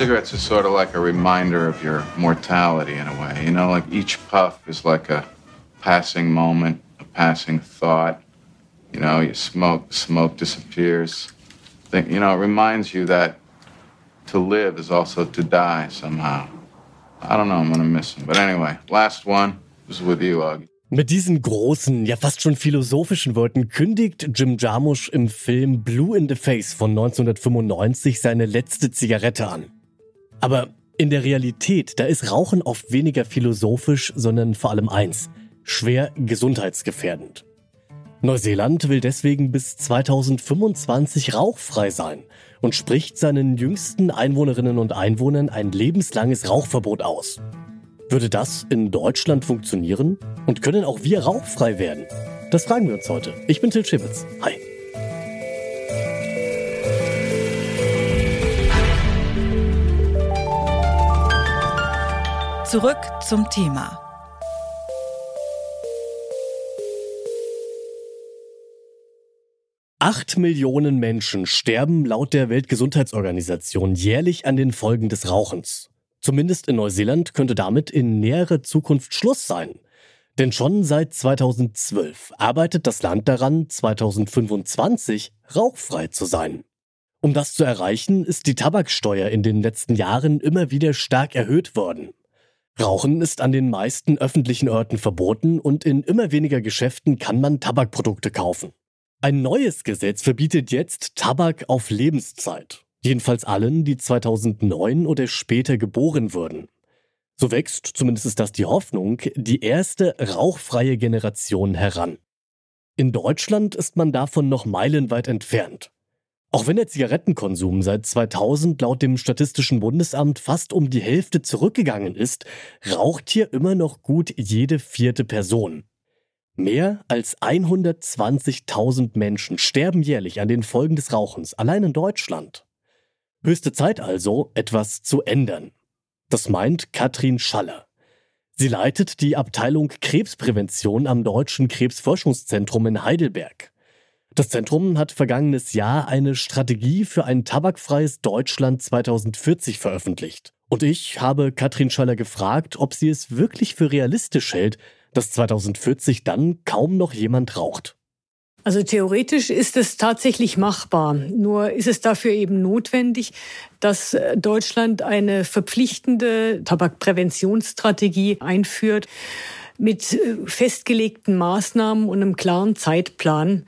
Cigarettes are sort of like a reminder of your mortality in a way. You know, like each puff is like a passing moment, a passing thought. You know, you smoke, smoke disappears. You know, it reminds you that to live is also to die somehow. I don't know, I'm gonna miss him. But anyway, last one is with you, Augie. Mit diesen großen, ja fast schon philosophischen Worten kündigt Jim Jarmusch im Film Blue in the Face von 1995 seine letzte Zigarette an. Aber in der Realität, da ist Rauchen oft weniger philosophisch, sondern vor allem eins, schwer gesundheitsgefährdend. Neuseeland will deswegen bis 2025 rauchfrei sein und spricht seinen jüngsten Einwohnerinnen und Einwohnern ein lebenslanges Rauchverbot aus. Würde das in Deutschland funktionieren? Und können auch wir rauchfrei werden? Das fragen wir uns heute. Ich bin Till Schibitz. Hi. Zurück zum Thema. Acht Millionen Menschen sterben laut der Weltgesundheitsorganisation jährlich an den Folgen des Rauchens. Zumindest in Neuseeland könnte damit in näherer Zukunft Schluss sein. Denn schon seit 2012 arbeitet das Land daran, 2025 rauchfrei zu sein. Um das zu erreichen, ist die Tabaksteuer in den letzten Jahren immer wieder stark erhöht worden. Rauchen ist an den meisten öffentlichen Orten verboten und in immer weniger Geschäften kann man Tabakprodukte kaufen. Ein neues Gesetz verbietet jetzt Tabak auf Lebenszeit. Jedenfalls allen, die 2009 oder später geboren wurden. So wächst, zumindest ist das die Hoffnung, die erste rauchfreie Generation heran. In Deutschland ist man davon noch meilenweit entfernt. Auch wenn der Zigarettenkonsum seit 2000 laut dem Statistischen Bundesamt fast um die Hälfte zurückgegangen ist, raucht hier immer noch gut jede vierte Person. Mehr als 120.000 Menschen sterben jährlich an den Folgen des Rauchens, allein in Deutschland. Höchste Zeit also, etwas zu ändern. Das meint Katrin Schaller. Sie leitet die Abteilung Krebsprävention am Deutschen Krebsforschungszentrum in Heidelberg. Das Zentrum hat vergangenes Jahr eine Strategie für ein tabakfreies Deutschland 2040 veröffentlicht. Und ich habe Katrin Schaller gefragt, ob sie es wirklich für realistisch hält, dass 2040 dann kaum noch jemand raucht. Also theoretisch ist es tatsächlich machbar. Nur ist es dafür eben notwendig, dass äh, Deutschland eine verpflichtende Tabakpräventionsstrategie einführt mit äh, festgelegten Maßnahmen und einem klaren Zeitplan.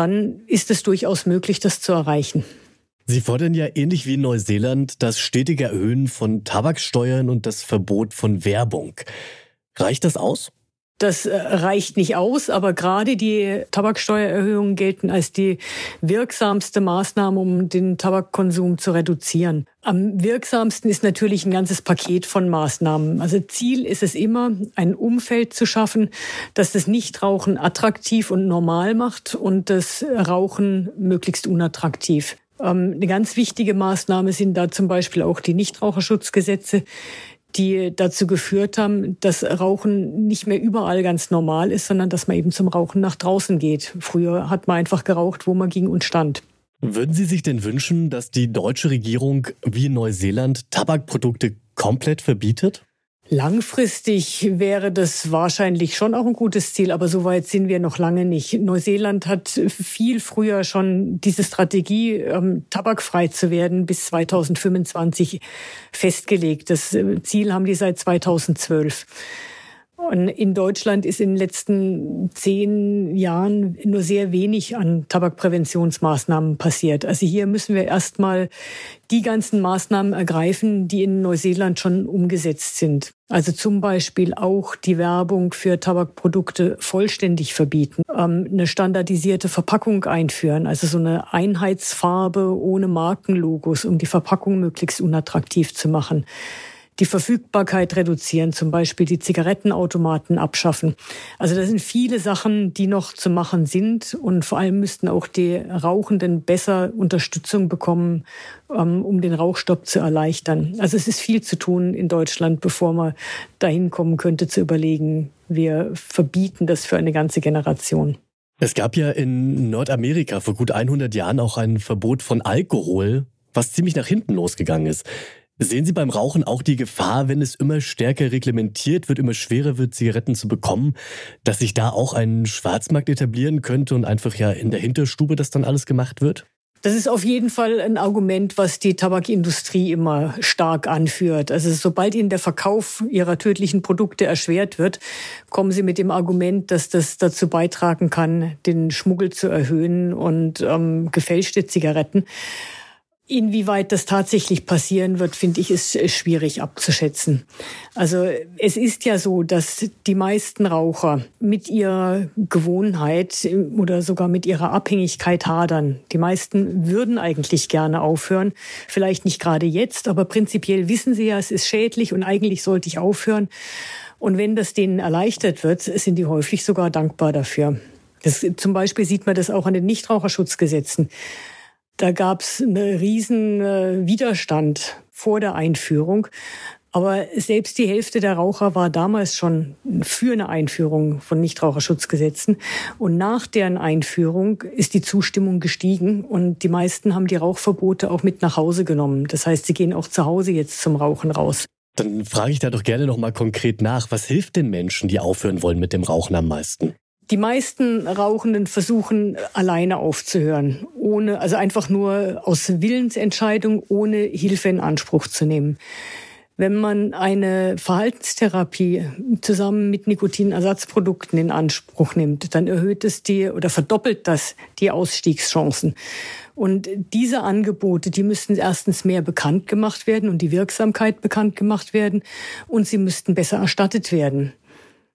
Dann ist es durchaus möglich, das zu erreichen. Sie fordern ja ähnlich wie in Neuseeland das stetige Erhöhen von Tabaksteuern und das Verbot von Werbung. Reicht das aus? Das äh, reicht nicht aus, aber gerade die Tabaksteuererhöhungen gelten als die wirksamste Maßnahme, um den Tabakkonsum zu reduzieren. Am wirksamsten ist natürlich ein ganzes Paket von Maßnahmen. Also Ziel ist es immer, ein Umfeld zu schaffen, das das Nichtrauchen attraktiv und normal macht und das Rauchen möglichst unattraktiv. Ähm, eine ganz wichtige Maßnahme sind da zum Beispiel auch die Nichtraucherschutzgesetze, die dazu geführt haben, dass Rauchen nicht mehr überall ganz normal ist, sondern dass man eben zum Rauchen nach draußen geht. Früher hat man einfach geraucht, wo man ging und stand. Würden Sie sich denn wünschen, dass die deutsche Regierung wie in Neuseeland Tabakprodukte komplett verbietet? Langfristig wäre das wahrscheinlich schon auch ein gutes Ziel, aber so weit sind wir noch lange nicht. Neuseeland hat viel früher schon diese Strategie, ähm, tabakfrei zu werden, bis 2025 festgelegt. Das äh, Ziel haben die seit 2012. Und in Deutschland ist in den letzten zehn Jahren nur sehr wenig an Tabakpräventionsmaßnahmen passiert. Also hier müssen wir erstmal die ganzen Maßnahmen ergreifen, die in Neuseeland schon umgesetzt sind. Also zum Beispiel auch die Werbung für Tabakprodukte vollständig verbieten, ähm, eine standardisierte Verpackung einführen, also so eine Einheitsfarbe ohne Markenlogos, um die Verpackung möglichst unattraktiv zu machen die Verfügbarkeit reduzieren, zum Beispiel die Zigarettenautomaten abschaffen. Also das sind viele Sachen, die noch zu machen sind und vor allem müssten auch die Rauchenden besser Unterstützung bekommen, ähm, um den Rauchstopp zu erleichtern. Also es ist viel zu tun in Deutschland, bevor man dahin kommen könnte zu überlegen, wir verbieten das für eine ganze Generation. Es gab ja in Nordamerika vor gut 100 Jahren auch ein Verbot von Alkohol, was ziemlich nach hinten losgegangen ist. Sehen Sie beim Rauchen auch die Gefahr, wenn es immer stärker reglementiert wird, immer schwerer wird, Zigaretten zu bekommen, dass sich da auch ein Schwarzmarkt etablieren könnte und einfach ja in der Hinterstube das dann alles gemacht wird? Das ist auf jeden Fall ein Argument, was die Tabakindustrie immer stark anführt. Also sobald ihnen der Verkauf ihrer tödlichen Produkte erschwert wird, kommen sie mit dem Argument, dass das dazu beitragen kann, den Schmuggel zu erhöhen und ähm, gefälschte Zigaretten. Inwieweit das tatsächlich passieren wird, finde ich, ist schwierig abzuschätzen. Also es ist ja so, dass die meisten Raucher mit ihrer Gewohnheit oder sogar mit ihrer Abhängigkeit hadern. Die meisten würden eigentlich gerne aufhören. Vielleicht nicht gerade jetzt, aber prinzipiell wissen sie ja, es ist schädlich und eigentlich sollte ich aufhören. Und wenn das denen erleichtert wird, sind die häufig sogar dankbar dafür. Das, zum Beispiel sieht man das auch an den Nichtraucherschutzgesetzen. Da gab es einen riesen äh, Widerstand vor der Einführung. Aber selbst die Hälfte der Raucher war damals schon für eine Einführung von Nichtraucherschutzgesetzen. Und nach deren Einführung ist die Zustimmung gestiegen und die meisten haben die Rauchverbote auch mit nach Hause genommen. Das heißt, sie gehen auch zu Hause jetzt zum Rauchen raus. Dann frage ich da doch gerne noch mal konkret nach. Was hilft den Menschen, die aufhören wollen mit dem Rauchen am meisten? Die meisten Rauchenden versuchen alleine aufzuhören, ohne, also einfach nur aus Willensentscheidung, ohne Hilfe in Anspruch zu nehmen. Wenn man eine Verhaltenstherapie zusammen mit Nikotinersatzprodukten in Anspruch nimmt, dann erhöht es die oder verdoppelt das die Ausstiegschancen. Und diese Angebote, die müssten erstens mehr bekannt gemacht werden und die Wirksamkeit bekannt gemacht werden und sie müssten besser erstattet werden.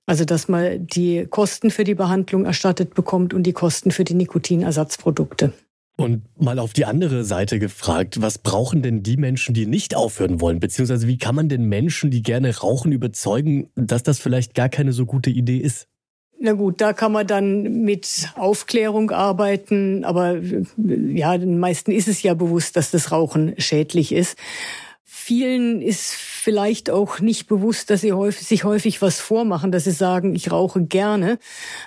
Also dass man die Kosten für die Behandlung erstattet bekommt und die Kosten für die Nikotinersatzprodukte. Und mal auf die andere Seite gefragt, was brauchen denn die Menschen, die nicht aufhören wollen? Beziehungsweise wie kann man den Menschen, die gerne rauchen, überzeugen, dass das vielleicht gar keine so gute Idee ist? Na gut, da kann man dann mit Aufklärung arbeiten, aber ja, den meisten ist es ja bewusst, dass das Rauchen schädlich ist. Vielen ist vielleicht auch nicht bewusst, dass sie häufig, sich häufig was vormachen, dass sie sagen, ich rauche gerne.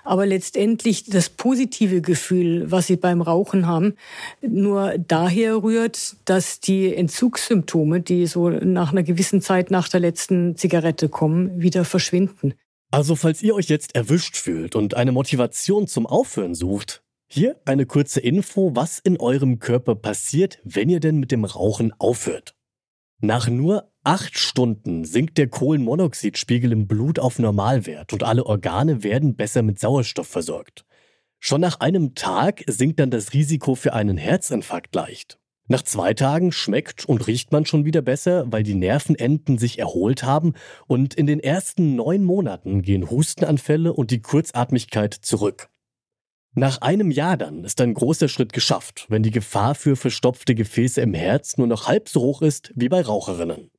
Aber letztendlich das positive Gefühl, was sie beim Rauchen haben, nur daher rührt, dass die Entzugssymptome, die so nach einer gewissen Zeit nach der letzten Zigarette kommen, wieder verschwinden. Also falls ihr euch jetzt erwischt fühlt und eine Motivation zum Aufhören sucht, hier eine kurze Info, was in eurem Körper passiert, wenn ihr denn mit dem Rauchen aufhört. Nach nur acht Stunden sinkt der Kohlenmonoxidspiegel im Blut auf Normalwert und alle Organe werden besser mit Sauerstoff versorgt. Schon nach einem Tag sinkt dann das Risiko für einen Herzinfarkt leicht. Nach zwei Tagen schmeckt und riecht man schon wieder besser, weil die Nervenenden sich erholt haben und in den ersten neun Monaten gehen Hustenanfälle und die Kurzatmigkeit zurück. Nach einem Jahr dann ist ein großer Schritt geschafft, wenn die Gefahr für verstopfte Gefäße im Herz nur noch halb so hoch ist wie bei Raucherinnen.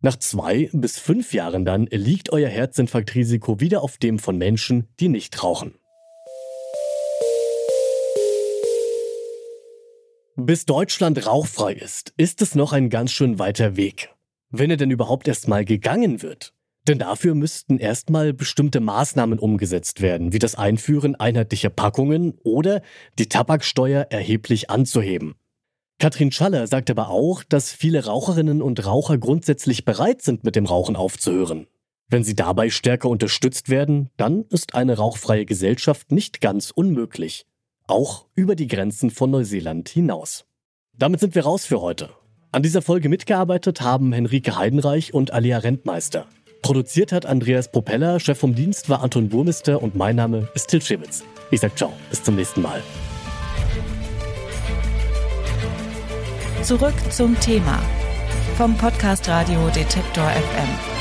Nach zwei bis fünf Jahren dann liegt euer Herzinfarktrisiko wieder auf dem von Menschen, die nicht rauchen. Bis Deutschland rauchfrei ist, ist es noch ein ganz schön weiter Weg. Wenn er denn überhaupt erst mal gegangen wird. Denn dafür müssten erstmal bestimmte Maßnahmen umgesetzt werden, wie das Einführen einheitlicher Packungen oder die Tabaksteuer erheblich anzuheben. Katrin Schaller sagt aber auch, dass viele Raucherinnen und Raucher grundsätzlich bereit sind, mit dem Rauchen aufzuhören. Wenn sie dabei stärker unterstützt werden, dann ist eine rauchfreie Gesellschaft nicht ganz unmöglich. Auch über die Grenzen von Neuseeland hinaus. Damit sind wir raus für heute. An dieser Folge mitgearbeitet haben Henrike Heidenreich und Alia Rentmeister. Produziert hat Andreas Propeller, Chef vom Dienst war Anton Burmister und mein Name ist Til Schewitz. Ich sag ciao, bis zum nächsten Mal. Zurück zum Thema vom Podcast Radio Detektor FM.